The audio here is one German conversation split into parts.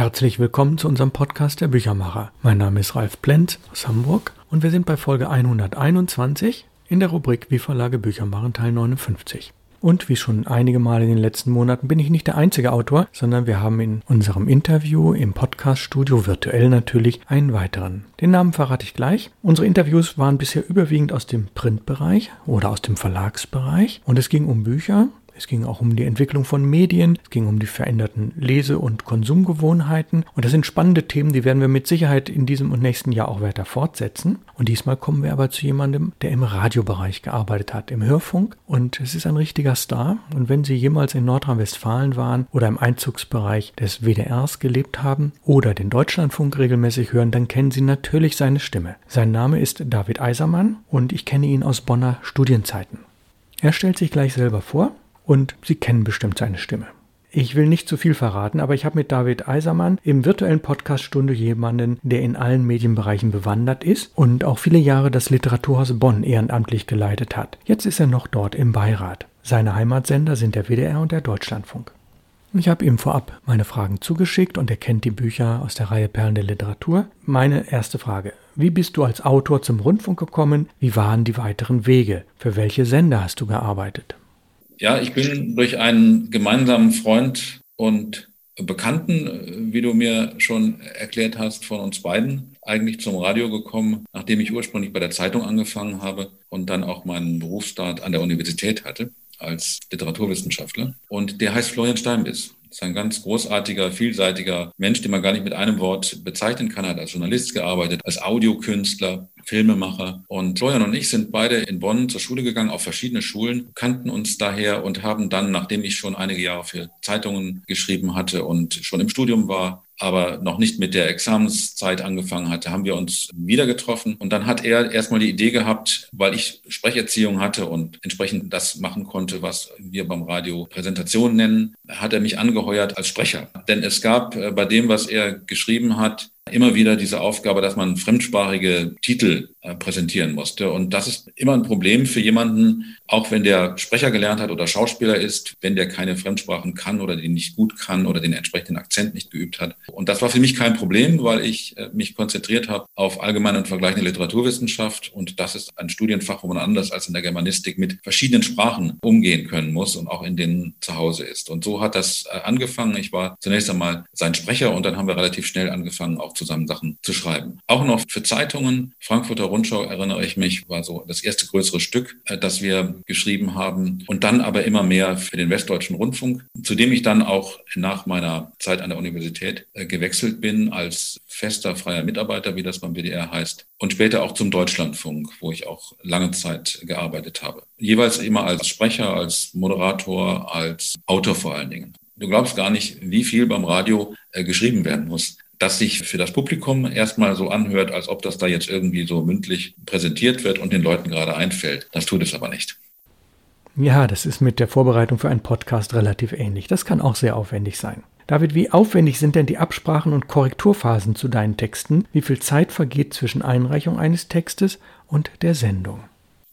Herzlich willkommen zu unserem Podcast der Büchermacher. Mein Name ist Ralf Plenz aus Hamburg und wir sind bei Folge 121 in der Rubrik Wie Verlage Bücher machen Teil 59. Und wie schon einige Male in den letzten Monaten bin ich nicht der einzige Autor, sondern wir haben in unserem Interview im Podcaststudio virtuell natürlich einen weiteren. Den Namen verrate ich gleich. Unsere Interviews waren bisher überwiegend aus dem Printbereich oder aus dem Verlagsbereich und es ging um Bücher, es ging auch um die Entwicklung von Medien, es ging um die veränderten Lese- und Konsumgewohnheiten. Und das sind spannende Themen, die werden wir mit Sicherheit in diesem und nächsten Jahr auch weiter fortsetzen. Und diesmal kommen wir aber zu jemandem, der im Radiobereich gearbeitet hat, im Hörfunk. Und es ist ein richtiger Star. Und wenn Sie jemals in Nordrhein-Westfalen waren oder im Einzugsbereich des WDRs gelebt haben oder den Deutschlandfunk regelmäßig hören, dann kennen Sie natürlich seine Stimme. Sein Name ist David Eisermann und ich kenne ihn aus Bonner Studienzeiten. Er stellt sich gleich selber vor und Sie kennen bestimmt seine Stimme. Ich will nicht zu viel verraten, aber ich habe mit David Eisermann im virtuellen Podcast Stunde jemanden, der in allen Medienbereichen bewandert ist und auch viele Jahre das Literaturhaus Bonn ehrenamtlich geleitet hat. Jetzt ist er noch dort im Beirat. Seine Heimatsender sind der WDR und der Deutschlandfunk. Ich habe ihm vorab meine Fragen zugeschickt und er kennt die Bücher aus der Reihe Perlen der Literatur. Meine erste Frage. Wie bist du als Autor zum Rundfunk gekommen? Wie waren die weiteren Wege? Für welche Sender hast du gearbeitet? Ja, ich bin durch einen gemeinsamen Freund und Bekannten, wie du mir schon erklärt hast, von uns beiden eigentlich zum Radio gekommen, nachdem ich ursprünglich bei der Zeitung angefangen habe und dann auch meinen Berufsstart an der Universität hatte als Literaturwissenschaftler. Und der heißt Florian Steinbiss. Das ist ein ganz großartiger, vielseitiger Mensch, den man gar nicht mit einem Wort bezeichnen kann. Er hat als Journalist gearbeitet, als Audiokünstler, Filmemacher. Und Florian und ich sind beide in Bonn zur Schule gegangen, auf verschiedene Schulen, kannten uns daher und haben dann, nachdem ich schon einige Jahre für Zeitungen geschrieben hatte und schon im Studium war, aber noch nicht mit der Examenszeit angefangen hatte, haben wir uns wieder getroffen. Und dann hat er erstmal die Idee gehabt, weil ich Sprecherziehung hatte und entsprechend das machen konnte, was wir beim Radio Präsentation nennen, hat er mich angeheuert als Sprecher. Denn es gab äh, bei dem, was er geschrieben hat, immer wieder diese Aufgabe, dass man fremdsprachige Titel präsentieren musste. Und das ist immer ein Problem für jemanden, auch wenn der Sprecher gelernt hat oder Schauspieler ist, wenn der keine Fremdsprachen kann oder den nicht gut kann oder den entsprechenden Akzent nicht geübt hat. Und das war für mich kein Problem, weil ich äh, mich konzentriert habe auf allgemeine und vergleichende Literaturwissenschaft. Und das ist ein Studienfach, wo man anders als in der Germanistik mit verschiedenen Sprachen umgehen können muss und auch in denen zu Hause ist. Und so hat das äh, angefangen. Ich war zunächst einmal sein Sprecher und dann haben wir relativ schnell angefangen, auch zusammen Sachen zu schreiben. Auch noch für Zeitungen. Frankfurter Rundschau erinnere ich mich, war so das erste größere Stück, äh, das wir geschrieben haben. Und dann aber immer mehr für den Westdeutschen Rundfunk, zu dem ich dann auch nach meiner Zeit an der Universität äh, gewechselt bin als fester freier Mitarbeiter, wie das beim WDR heißt. Und später auch zum Deutschlandfunk, wo ich auch lange Zeit gearbeitet habe. Jeweils immer als Sprecher, als Moderator, als Autor vor allen Dingen. Du glaubst gar nicht, wie viel beim Radio äh, geschrieben werden muss das sich für das Publikum erstmal so anhört, als ob das da jetzt irgendwie so mündlich präsentiert wird und den Leuten gerade einfällt. Das tut es aber nicht. Ja, das ist mit der Vorbereitung für einen Podcast relativ ähnlich. Das kann auch sehr aufwendig sein. David, wie aufwendig sind denn die Absprachen und Korrekturphasen zu deinen Texten? Wie viel Zeit vergeht zwischen Einreichung eines Textes und der Sendung?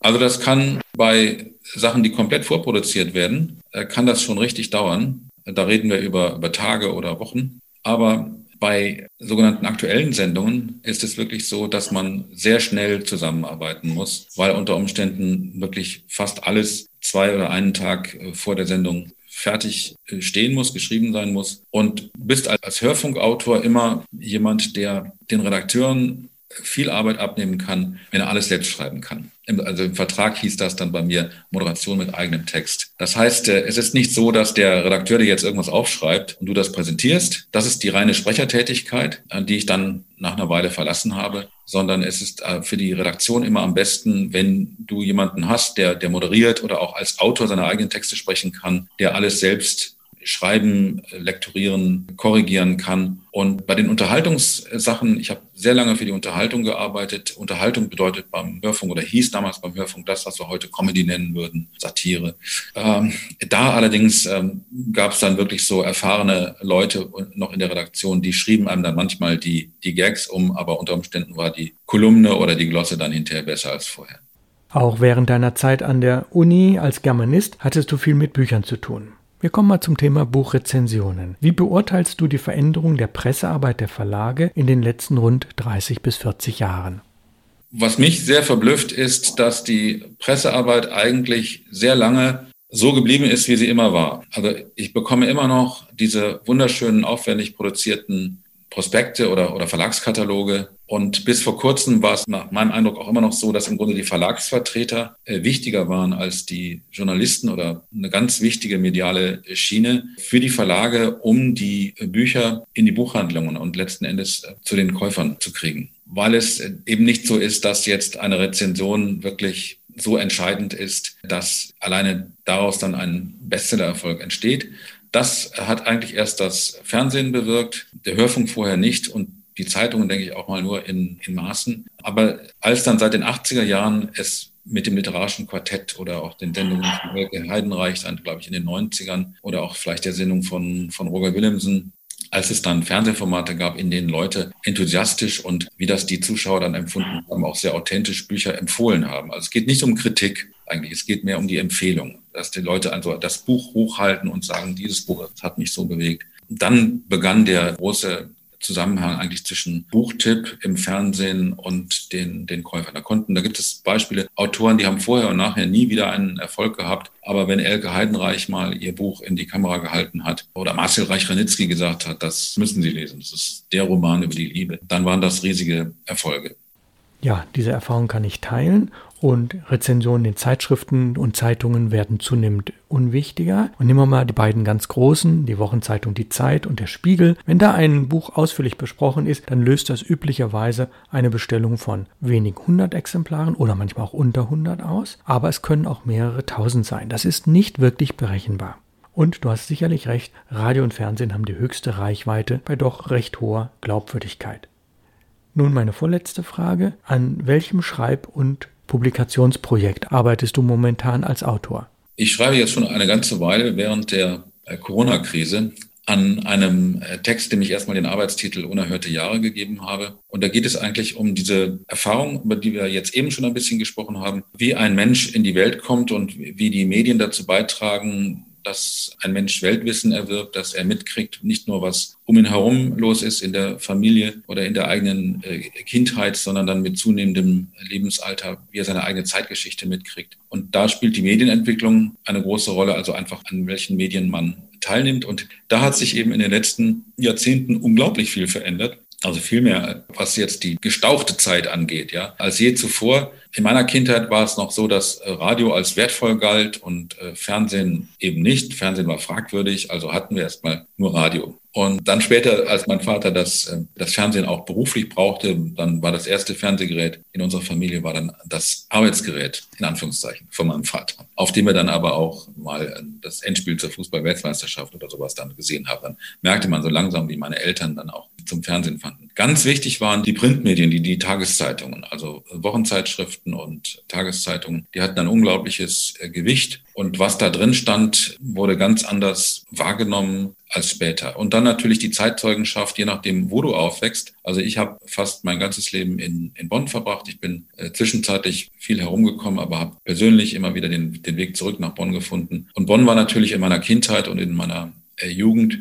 Also das kann bei Sachen, die komplett vorproduziert werden, äh, kann das schon richtig dauern. Da reden wir über, über Tage oder Wochen. Aber bei sogenannten aktuellen Sendungen ist es wirklich so, dass man sehr schnell zusammenarbeiten muss, weil unter Umständen wirklich fast alles zwei oder einen Tag äh, vor der Sendung fertig äh, stehen muss, geschrieben sein muss. Und bist als Hörfunkautor immer jemand, der den Redakteuren viel Arbeit abnehmen kann, wenn er alles selbst schreiben kann. Also im Vertrag hieß das dann bei mir Moderation mit eigenem Text. Das heißt, äh, es ist nicht so, dass der Redakteur dir jetzt irgendwas aufschreibt und du das präsentierst. Das ist die reine Sprechertätigkeit, die ich dann nach einer Weile verlassen habe, sondern es ist äh, für die Redaktion immer am besten, wenn du jemanden hast, der, der moderiert oder auch als Autor seine eigenen Texte sprechen kann, der alles selbst schreiben, lektorieren, korrigieren kann. Und bei den Unterhaltungssachen, ich habe sehr lange für die Unterhaltung gearbeitet. Unterhaltung bedeutet beim Hörfunk oder hieß damals beim Hörfunk das, was wir heute Comedy nennen würden, Satire. Ähm, da allerdings ähm, gab es dann wirklich so erfahrene Leute noch in der Redaktion, die schrieben einem dann manchmal die, die Gags um, aber unter Umständen war die Kolumne oder die Glosse dann hinterher besser als vorher. Auch während deiner Zeit an der Uni als Germanist hattest du viel mit Büchern zu tun. Wir kommen mal zum Thema Buchrezensionen. Wie beurteilst du die Veränderung der Pressearbeit der Verlage in den letzten rund 30 bis 40 Jahren? Was mich sehr verblüfft ist, dass die Pressearbeit eigentlich sehr lange so geblieben ist, wie sie immer war. Also ich bekomme immer noch diese wunderschönen, aufwendig produzierten Prospekte oder, oder Verlagskataloge. Und bis vor kurzem war es nach meinem Eindruck auch immer noch so, dass im Grunde die Verlagsvertreter äh, wichtiger waren als die Journalisten oder eine ganz wichtige mediale Schiene für die Verlage, um die Bücher in die Buchhandlungen und letzten Endes äh, zu den Käufern zu kriegen. Weil es eben nicht so ist, dass jetzt eine Rezension wirklich so entscheidend ist, dass alleine daraus dann ein Bestsellererfolg entsteht. Das hat eigentlich erst das Fernsehen bewirkt, der Hörfunk vorher nicht und die Zeitungen, denke ich, auch mal nur in, in Maßen. Aber als dann seit den 80er Jahren es mit dem literarischen Quartett oder auch den Sendungen von Helge Heidenreich, dann glaube ich in den 90ern oder auch vielleicht der Sendung von, von Roger Willemsen als es dann Fernsehformate gab, in denen Leute enthusiastisch und wie das die Zuschauer dann empfunden haben, auch sehr authentisch Bücher empfohlen haben. Also es geht nicht um Kritik eigentlich, es geht mehr um die Empfehlung, dass die Leute also das Buch hochhalten und sagen, dieses Buch hat mich so bewegt. Dann begann der große Zusammenhang eigentlich zwischen Buchtipp im Fernsehen und den, den Käufern. Da konnten, da gibt es Beispiele, Autoren, die haben vorher und nachher nie wieder einen Erfolg gehabt. Aber wenn Elke Heidenreich mal ihr Buch in die Kamera gehalten hat oder Marcel Reich-Ranitzky gesagt hat, das müssen Sie lesen, das ist der Roman über die Liebe, dann waren das riesige Erfolge. Ja, diese Erfahrung kann ich teilen und Rezensionen in Zeitschriften und Zeitungen werden zunehmend unwichtiger. Und nehmen wir mal die beiden ganz großen, die Wochenzeitung Die Zeit und der Spiegel. Wenn da ein Buch ausführlich besprochen ist, dann löst das üblicherweise eine Bestellung von wenig hundert Exemplaren oder manchmal auch unter 100 aus. Aber es können auch mehrere tausend sein. Das ist nicht wirklich berechenbar. Und du hast sicherlich recht, Radio und Fernsehen haben die höchste Reichweite bei doch recht hoher Glaubwürdigkeit. Nun meine vorletzte Frage. An welchem Schreib- und Publikationsprojekt arbeitest du momentan als Autor? Ich schreibe jetzt schon eine ganze Weile während der äh, Corona-Krise an einem äh, Text, dem ich erstmal den Arbeitstitel Unerhörte Jahre gegeben habe. Und da geht es eigentlich um diese Erfahrung, über die wir jetzt eben schon ein bisschen gesprochen haben, wie ein Mensch in die Welt kommt und wie die Medien dazu beitragen, dass ein Mensch Weltwissen erwirbt, dass er mitkriegt, nicht nur was um ihn herum los ist in der Familie oder in der eigenen äh, Kindheit, sondern dann mit zunehmendem Lebensalter, wie er seine eigene Zeitgeschichte mitkriegt. Und da spielt die Medienentwicklung eine große Rolle, also einfach an welchen Medien man teilnimmt. Und da hat sich eben in den letzten Jahrzehnten unglaublich viel verändert. Also vielmehr, was jetzt die gestauchte Zeit angeht, ja, als je zuvor. In meiner Kindheit war es noch so, dass äh, Radio als wertvoll galt und äh, Fernsehen eben nicht. Fernsehen war fragwürdig, also hatten wir erstmal nur Radio. Und dann später, als mein Vater das, äh, das Fernsehen auch beruflich brauchte, dann war das erste Fernsehgerät in unserer Familie war dann das Arbeitsgerät, in Anführungszeichen, von meinem Vater. Auf dem wir dann aber auch mal das Endspiel zur Fußball-Weltmeisterschaft oder sowas dann gesehen haben. Dann merkte man so langsam, wie meine Eltern dann auch zum Fernsehen fanden. Ganz wichtig waren die Printmedien, die, die Tageszeitungen, also Wochenzeitschriften und Tageszeitungen. Die hatten ein unglaubliches äh, Gewicht. Und was da drin stand, wurde ganz anders wahrgenommen als später. Und dann natürlich die Zeitzeugenschaft, je nachdem, wo du aufwächst. Also ich habe fast mein ganzes Leben in, in Bonn verbracht. Ich bin äh, zwischenzeitlich viel herumgekommen, aber habe persönlich immer wieder den, den Weg zurück nach Bonn gefunden. Und Bonn war natürlich in meiner Kindheit und in meiner äh, Jugend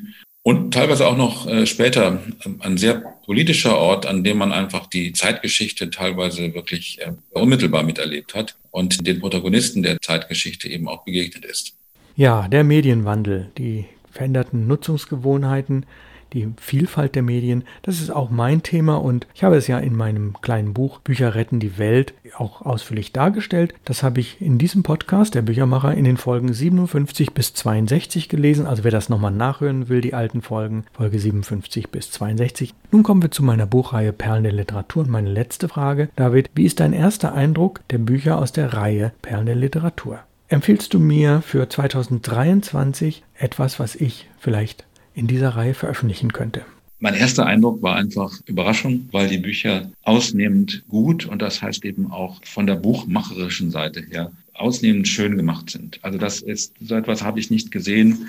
und teilweise auch noch äh, später ähm, ein sehr politischer Ort, an dem man einfach die Zeitgeschichte teilweise wirklich äh, unmittelbar miterlebt hat und den Protagonisten der Zeitgeschichte eben auch begegnet ist. Ja, der Medienwandel, die veränderten Nutzungsgewohnheiten, die Vielfalt der Medien, das ist auch mein Thema und ich habe es ja in meinem kleinen Buch Bücher retten die Welt auch ausführlich dargestellt. Das habe ich in diesem Podcast, der Büchermacher, in den Folgen 57 bis 62 gelesen. Also wer das nochmal nachhören will, die alten Folgen, Folge 57 bis 62. Nun kommen wir zu meiner Buchreihe Perlen der Literatur und meine letzte Frage. David, wie ist dein erster Eindruck der Bücher aus der Reihe Perlen der Literatur? Empfiehlst du mir für 2023 etwas, was ich vielleicht in dieser Reihe veröffentlichen könnte. Mein erster Eindruck war einfach Überraschung, weil die Bücher ausnehmend gut und das heißt eben auch von der buchmacherischen Seite her ausnehmend schön gemacht sind. Also das ist, so etwas habe ich nicht gesehen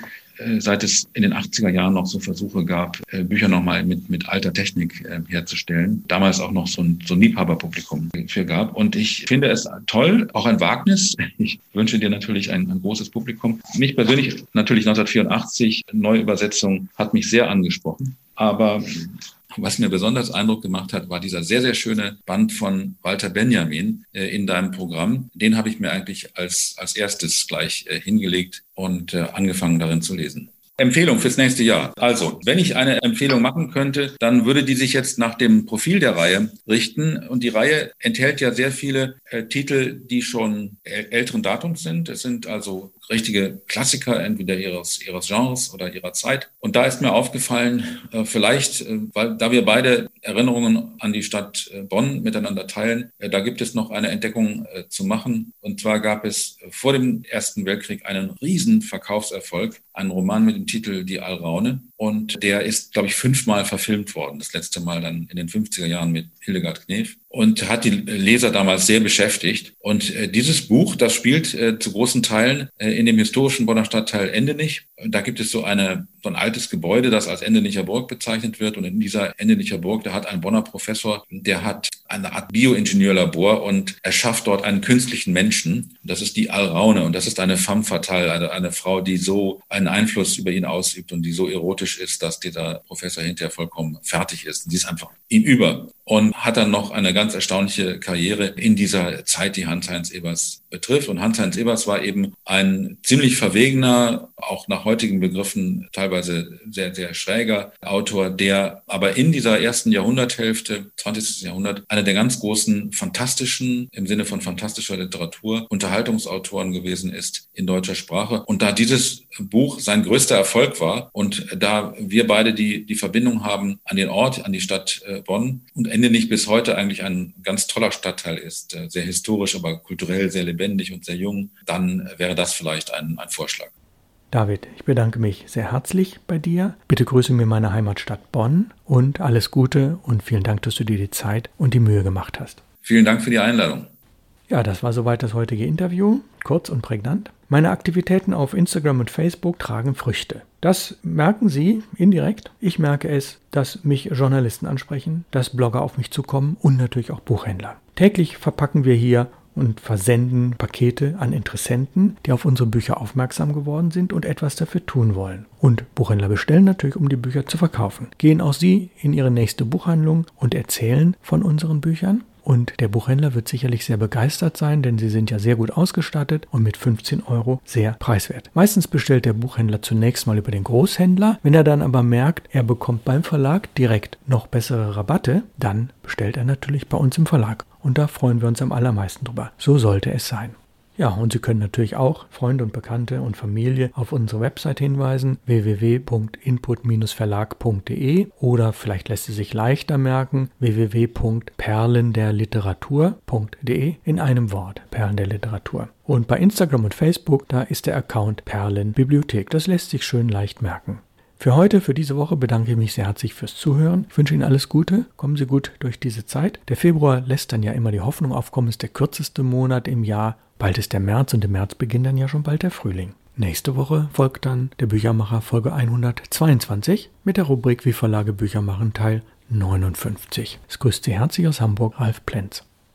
seit es in den 80er Jahren noch so Versuche gab, äh, Bücher nochmal mit, mit alter Technik äh, herzustellen. Damals auch noch so ein, so ein Liebhaberpublikum für gab. Und ich finde es toll, auch ein Wagnis. Ich wünsche dir natürlich ein, ein großes Publikum. Mich persönlich natürlich 1984, Neuübersetzung hat mich sehr angesprochen. Aber was mir besonders Eindruck gemacht hat, war dieser sehr, sehr schöne Band von Walter Benjamin äh, in deinem Programm. Den habe ich mir eigentlich als, als erstes gleich äh, hingelegt und äh, angefangen darin zu lesen. Empfehlung fürs nächste Jahr. Also, wenn ich eine Empfehlung machen könnte, dann würde die sich jetzt nach dem Profil der Reihe richten. Und die Reihe enthält ja sehr viele äh, Titel, die schon älteren Datums sind. Es sind also richtige Klassiker, entweder ihres, ihres Genres oder ihrer Zeit. Und da ist mir aufgefallen, äh, vielleicht, äh, weil da wir beide Erinnerungen an die Stadt äh, Bonn miteinander teilen, da gibt es noch eine Entdeckung zu machen. Und zwar gab es vor dem Ersten Weltkrieg einen riesen Verkaufserfolg, einen Roman mit dem Titel Die Alraune. Und der ist, glaube ich, fünfmal verfilmt worden. Das letzte Mal dann in den 50er Jahren mit Hildegard Knef und hat die Leser damals sehr beschäftigt. Und äh, dieses Buch, das spielt äh, zu großen Teilen äh, in dem historischen Bonner Stadtteil Endenich. Da gibt es so, eine, so ein altes Gebäude, das als Endenicher Burg bezeichnet wird. Und in dieser Endenicher Burg, da hat ein Bonner Professor, der hat eine Art Bioingenieurlabor und erschafft dort einen künstlichen Menschen. Das ist die Alraune und das ist eine femme fatale, eine, eine Frau, die so einen Einfluss über ihn ausübt und die so erotisch ist, dass dieser Professor hinterher vollkommen fertig ist. Die ist einfach ihm über und hat dann noch eine ganz erstaunliche Karriere in dieser Zeit, die Hans-Heinz Ebers betrifft. Und Hans-Heinz Ebers war eben ein ziemlich verwegener, auch nach heutigen Begriffen teilweise sehr, sehr schräger Autor, der aber in dieser ersten Jahrhunderthälfte, 20. Jahrhundert, einer der ganz großen fantastischen, im Sinne von fantastischer Literatur, Unterhaltungsautoren gewesen ist in deutscher Sprache. Und da dieses Buch sein größter Erfolg war und da wir beide die, die Verbindung haben an den Ort, an die Stadt äh, Bonn und Ende nicht bis heute eigentlich ein ganz toller Stadtteil ist, äh, sehr historisch, aber kulturell sehr lebendig und sehr jung, dann wäre das vielleicht ein, ein Vorschlag. David, ich bedanke mich sehr herzlich bei dir. Bitte grüße mir meine Heimatstadt Bonn und alles Gute und vielen Dank, dass du dir die Zeit und die Mühe gemacht hast. Vielen Dank für die Einladung. Ja, das war soweit das heutige Interview. Kurz und prägnant. Meine Aktivitäten auf Instagram und Facebook tragen Früchte. Das merken Sie indirekt. Ich merke es, dass mich Journalisten ansprechen, dass Blogger auf mich zukommen und natürlich auch Buchhändler. Täglich verpacken wir hier und versenden Pakete an Interessenten, die auf unsere Bücher aufmerksam geworden sind und etwas dafür tun wollen. Und Buchhändler bestellen natürlich, um die Bücher zu verkaufen. Gehen auch Sie in Ihre nächste Buchhandlung und erzählen von unseren Büchern. Und der Buchhändler wird sicherlich sehr begeistert sein, denn sie sind ja sehr gut ausgestattet und mit 15 Euro sehr preiswert. Meistens bestellt der Buchhändler zunächst mal über den Großhändler. Wenn er dann aber merkt, er bekommt beim Verlag direkt noch bessere Rabatte, dann bestellt er natürlich bei uns im Verlag. Und da freuen wir uns am allermeisten drüber. So sollte es sein. Ja, und Sie können natürlich auch Freunde und Bekannte und Familie auf unsere Website hinweisen, www.input-verlag.de oder vielleicht lässt es sich leichter merken, www.perlenderliteratur.de in einem Wort, Perlen der Literatur. Und bei Instagram und Facebook, da ist der Account Perlenbibliothek. Das lässt sich schön leicht merken. Für heute, für diese Woche bedanke ich mich sehr herzlich fürs Zuhören. Ich wünsche Ihnen alles Gute. Kommen Sie gut durch diese Zeit. Der Februar lässt dann ja immer die Hoffnung aufkommen, ist der kürzeste Monat im Jahr. Bald ist der März und im März beginnt dann ja schon bald der Frühling. Nächste Woche folgt dann der Büchermacher Folge 122 mit der Rubrik Wie Verlage Bücher machen Teil 59. Es grüßt Sie herzlich aus Hamburg, Ralf Plenz.